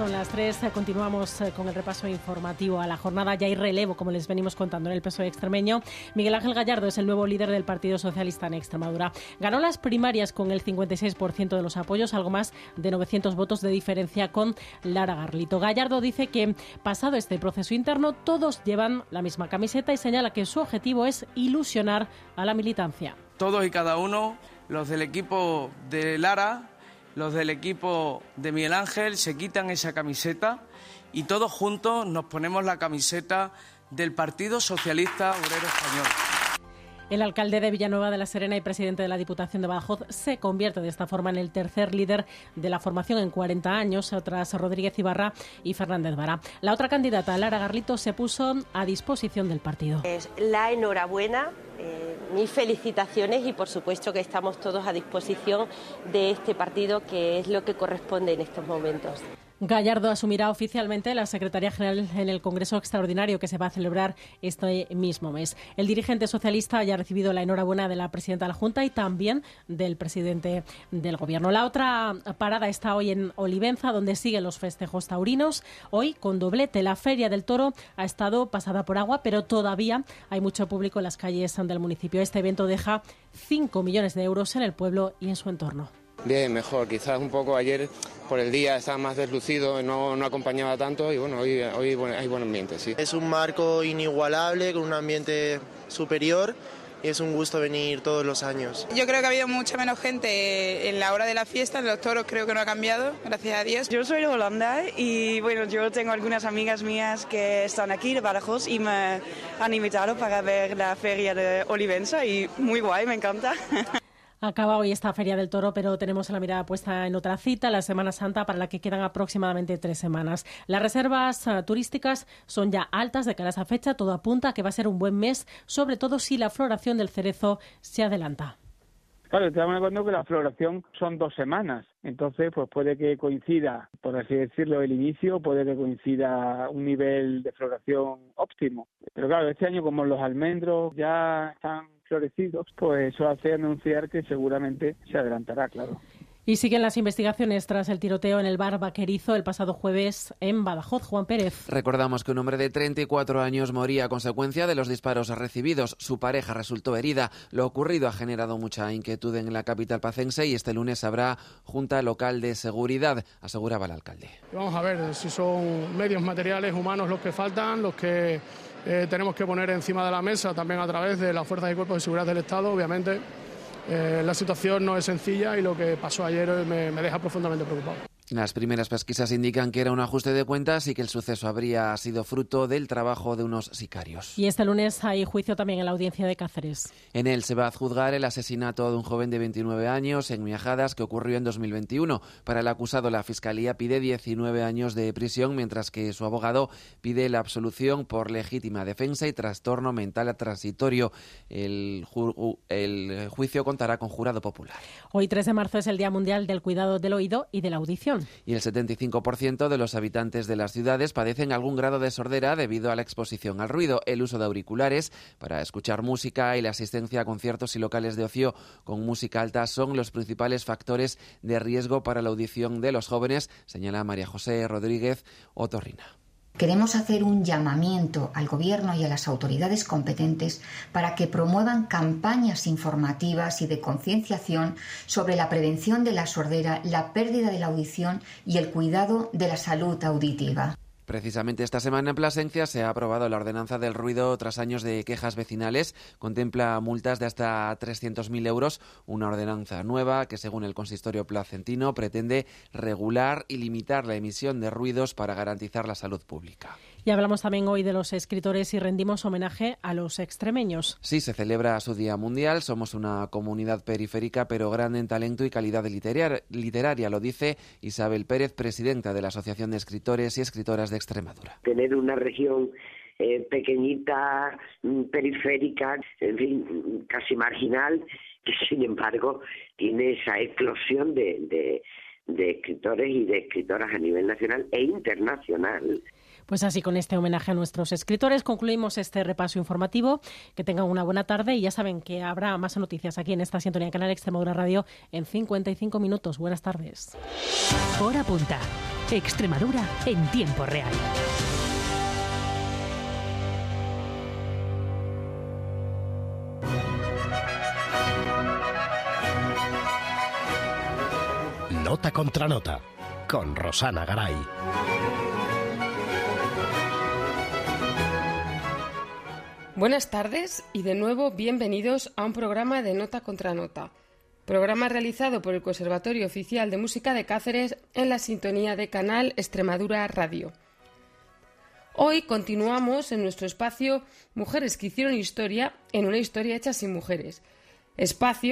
son las 3. Eh, continuamos eh, con el repaso informativo a la jornada. Ya hay relevo, como les venimos contando en el PSOE extremeño. Miguel Ángel Gallardo es el nuevo líder del Partido Socialista en Extremadura. Ganó las primarias con el 56% de los apoyos, algo más de 900 votos de diferencia con Lara Garlito. Gallardo dice que, pasado este proceso interno, todos llevan la misma camiseta y señala que su objetivo es ilusionar a la militancia. Todos y cada uno, los del equipo de Lara, los del equipo de Miguel Ángel se quitan esa camiseta y todos juntos nos ponemos la camiseta del Partido Socialista Obrero Español. El alcalde de Villanueva de la Serena y presidente de la Diputación de Badajoz se convierte de esta forma en el tercer líder de la formación en 40 años, tras Rodríguez Ibarra y Fernández Vara. La otra candidata, Lara Garlito, se puso a disposición del partido. Es la enhorabuena eh, mis felicitaciones y por supuesto que estamos todos a disposición de este partido que es lo que corresponde en estos momentos. Gallardo asumirá oficialmente la Secretaría General en el Congreso Extraordinario que se va a celebrar este mismo mes. El dirigente socialista ya ha recibido la enhorabuena de la presidenta de la Junta y también del presidente del Gobierno. La otra parada está hoy en Olivenza, donde siguen los festejos taurinos. Hoy con doblete. La Feria del Toro ha estado pasada por agua, pero todavía hay mucho público en las calles del municipio. Este evento deja 5 millones de euros en el pueblo y en su entorno. Bien, mejor. Quizás un poco ayer por el día estaba más deslucido, no, no acompañaba tanto y bueno, hoy, hoy hay buen ambiente, sí. Es un marco inigualable, con un ambiente superior y es un gusto venir todos los años. Yo creo que ha habido mucha menos gente en la hora de la fiesta, en los toros creo que no ha cambiado, gracias a Dios. Yo soy de Holanda y bueno, yo tengo algunas amigas mías que están aquí de Badajoz y me han invitado para ver la feria de Olivenza y muy guay, me encanta. Acaba hoy esta Feria del Toro, pero tenemos la mirada puesta en otra cita, la Semana Santa, para la que quedan aproximadamente tres semanas. Las reservas uh, turísticas son ya altas de cara a esa fecha. Todo apunta a que va a ser un buen mes, sobre todo si la floración del cerezo se adelanta. Claro, estamos hablando que la floración son dos semanas, entonces pues puede que coincida, por así decirlo, el inicio, puede que coincida un nivel de floración óptimo. Pero claro, este año como los almendros ya están florecidos, pues eso hace anunciar que seguramente se adelantará, claro. Y siguen las investigaciones tras el tiroteo en el bar Vaquerizo el pasado jueves en Badajoz. Juan Pérez. Recordamos que un hombre de 34 años moría a consecuencia de los disparos recibidos. Su pareja resultó herida. Lo ocurrido ha generado mucha inquietud en la capital pacense y este lunes habrá junta local de seguridad, aseguraba el alcalde. Vamos a ver si son medios materiales humanos los que faltan, los que eh, tenemos que poner encima de la mesa también a través de las fuerzas y cuerpos de seguridad del Estado, obviamente. Eh, la situación no es sencilla y lo que pasó ayer me deja profundamente preocupado. Las primeras pesquisas indican que era un ajuste de cuentas y que el suceso habría sido fruto del trabajo de unos sicarios. Y este lunes hay juicio también en la audiencia de Cáceres. En él se va a juzgar el asesinato de un joven de 29 años en Miajadas que ocurrió en 2021. Para el acusado, la fiscalía pide 19 años de prisión, mientras que su abogado pide la absolución por legítima defensa y trastorno mental transitorio. El, el juicio contará con jurado popular. Hoy, 3 de marzo, es el Día Mundial del Cuidado del Oído y de la Audición. Y el 75% de los habitantes de las ciudades padecen algún grado de sordera debido a la exposición al ruido, el uso de auriculares para escuchar música y la asistencia a conciertos y locales de ocio con música alta son los principales factores de riesgo para la audición de los jóvenes, señala María José Rodríguez Otorrina. Queremos hacer un llamamiento al Gobierno y a las autoridades competentes para que promuevan campañas informativas y de concienciación sobre la prevención de la sordera, la pérdida de la audición y el cuidado de la salud auditiva. Precisamente esta semana en Plasencia se ha aprobado la ordenanza del ruido tras años de quejas vecinales. Contempla multas de hasta 300.000 euros. Una ordenanza nueva que, según el consistorio placentino, pretende regular y limitar la emisión de ruidos para garantizar la salud pública. Y hablamos también hoy de los escritores y rendimos homenaje a los extremeños. Sí, se celebra su Día Mundial. Somos una comunidad periférica, pero grande en talento y calidad literaria, lo dice Isabel Pérez, presidenta de la Asociación de Escritores y Escritoras de Extremadura. Tener una región eh, pequeñita, mm, periférica, en fin, casi marginal, que sin embargo tiene esa explosión de, de escritores y de escritoras a nivel nacional e internacional. Pues así, con este homenaje a nuestros escritores, concluimos este repaso informativo. Que tengan una buena tarde y ya saben que habrá más noticias aquí en esta sintonía Canal Extremadura Radio en 55 minutos. Buenas tardes. Hora punta. Extremadura en tiempo real. Nota contra nota con Rosana Garay. Buenas tardes y de nuevo bienvenidos a un programa de Nota contra Nota, programa realizado por el Conservatorio Oficial de Música de Cáceres en la sintonía de Canal Extremadura Radio. Hoy continuamos en nuestro espacio Mujeres que hicieron historia en una historia hecha sin mujeres, espacio